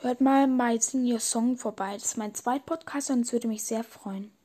hört mal bei Sing Your Song vorbei. Das ist mein zweiter Podcast und es würde mich sehr freuen.